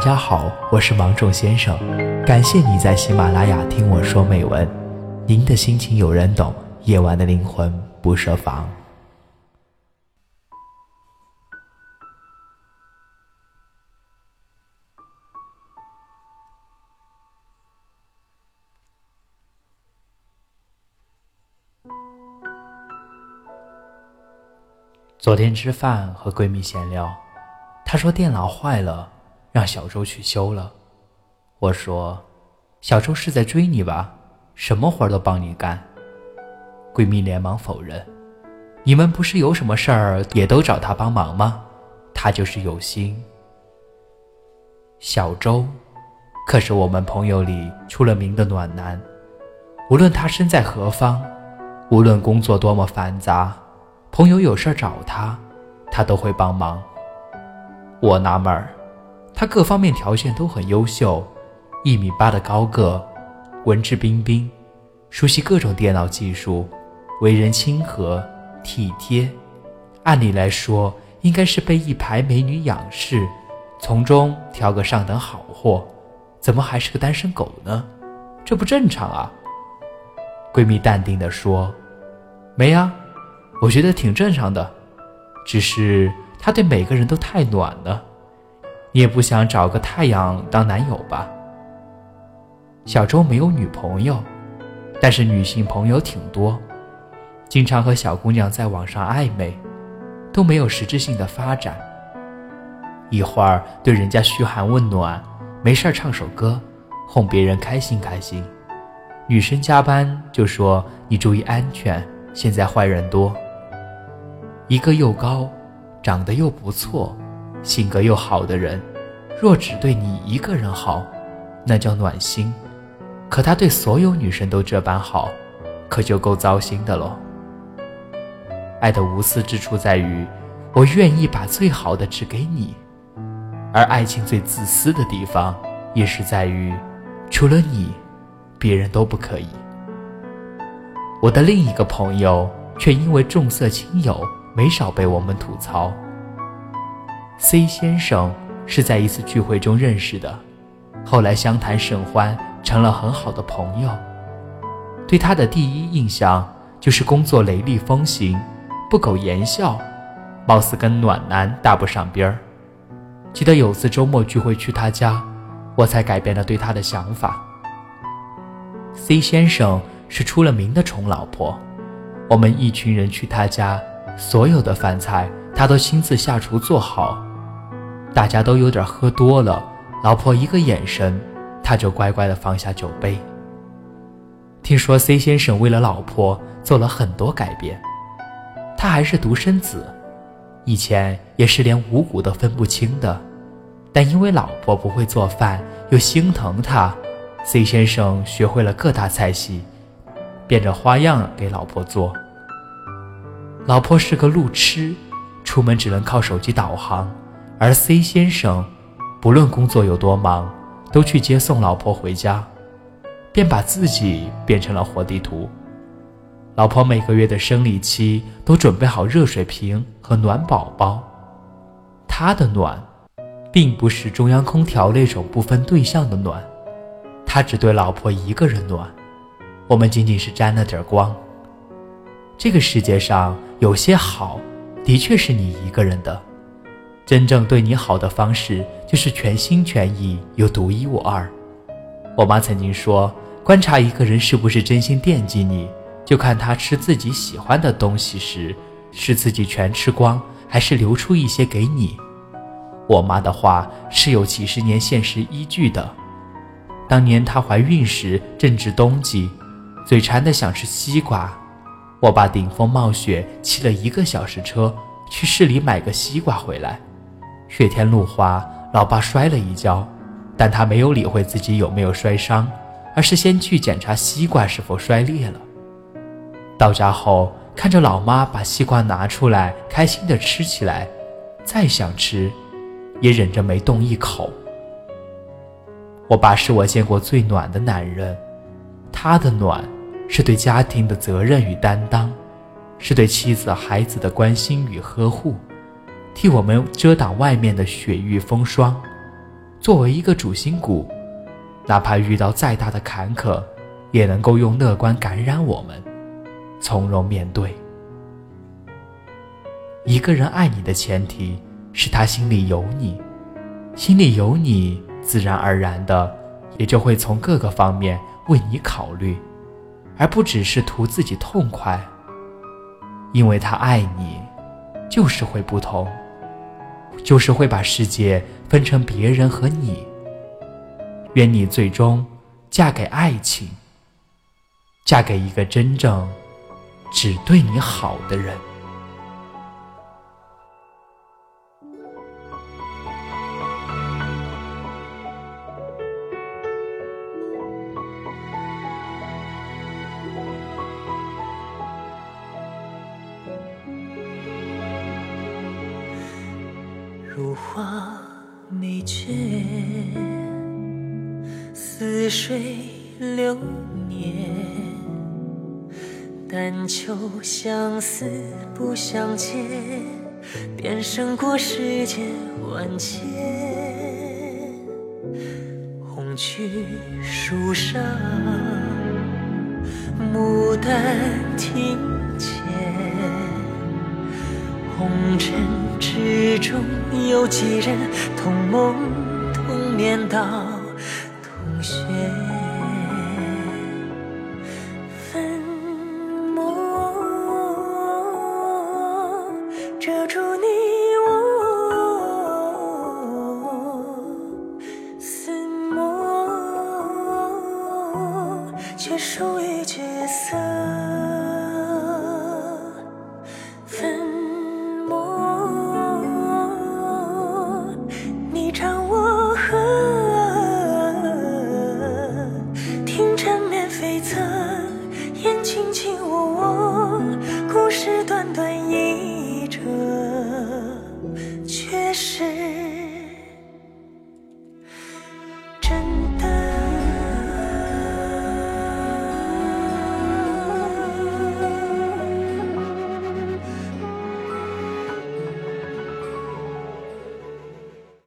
大家好，我是芒种先生，感谢你在喜马拉雅听我说美文。您的心情有人懂，夜晚的灵魂不设防。昨天吃饭和闺蜜闲聊，她说电脑坏了，让小周去修了。我说，小周是在追你吧？什么活都帮你干。闺蜜连忙否认，你们不是有什么事儿也都找他帮忙吗？他就是有心。小周，可是我们朋友里出了名的暖男，无论他身在何方，无论工作多么繁杂。朋友有事找他，他都会帮忙。我纳闷儿，他各方面条件都很优秀，一米八的高个，文质彬彬，熟悉各种电脑技术，为人亲和体贴。按理来说，应该是被一排美女仰视，从中挑个上等好货，怎么还是个单身狗呢？这不正常啊！闺蜜淡定地说：“没啊。”我觉得挺正常的，只是他对每个人都太暖了。你也不想找个太阳当男友吧？小周没有女朋友，但是女性朋友挺多，经常和小姑娘在网上暧昧，都没有实质性的发展。一会儿对人家嘘寒问暖，没事儿唱首歌，哄别人开心开心。女生加班就说你注意安全，现在坏人多。一个又高，长得又不错，性格又好的人，若只对你一个人好，那叫暖心；可他对所有女生都这般好，可就够糟心的喽。爱的无私之处在于，我愿意把最好的只给你；而爱情最自私的地方，也是在于，除了你，别人都不可以。我的另一个朋友却因为重色轻友。没少被我们吐槽。C 先生是在一次聚会中认识的，后来相谈甚欢，成了很好的朋友。对他的第一印象就是工作雷厉风行，不苟言笑，貌似跟暖男搭不上边儿。记得有次周末聚会去他家，我才改变了对他的想法。C 先生是出了名的宠老婆，我们一群人去他家。所有的饭菜他都亲自下厨做好，大家都有点喝多了，老婆一个眼神，他就乖乖的放下酒杯。听说 C 先生为了老婆做了很多改变，他还是独生子，以前也是连五谷都分不清的，但因为老婆不会做饭，又心疼他，C 先生学会了各大菜系，变着花样给老婆做。老婆是个路痴，出门只能靠手机导航，而 C 先生，不论工作有多忙，都去接送老婆回家，便把自己变成了活地图。老婆每个月的生理期都准备好热水瓶和暖宝宝。他的暖，并不是中央空调那种不分对象的暖，他只对老婆一个人暖，我们仅仅是沾了点光。这个世界上有些好，的确是你一个人的。真正对你好的方式，就是全心全意又独一无二。我妈曾经说，观察一个人是不是真心惦记你，就看他吃自己喜欢的东西时，是自己全吃光，还是留出一些给你。我妈的话是有几十年现实依据的。当年她怀孕时正值冬季，嘴馋的想吃西瓜。我爸顶风冒雪骑了一个小时车去市里买个西瓜回来，雪天路滑，老爸摔了一跤，但他没有理会自己有没有摔伤，而是先去检查西瓜是否摔裂了。到家后，看着老妈把西瓜拿出来，开心地吃起来，再想吃，也忍着没动一口。我爸是我见过最暖的男人，他的暖。是对家庭的责任与担当，是对妻子孩子的关心与呵护，替我们遮挡外面的雪域风霜。作为一个主心骨，哪怕遇到再大的坎坷，也能够用乐观感染我们，从容面对。一个人爱你的前提是他心里有你，心里有你，自然而然的也就会从各个方面为你考虑，而不只是图自己痛快。因为他爱你，就是会不同。就是会把世界分成别人和你。愿你最终嫁给爱情，嫁给一个真正只对你好的人。如花美眷，似水流年。但求相思不相见，便胜过世间万千。红去树上，牡丹庭前，红尘。之中有几人同梦同眠到同穴？粉墨遮住你我，似墨却疏于角色。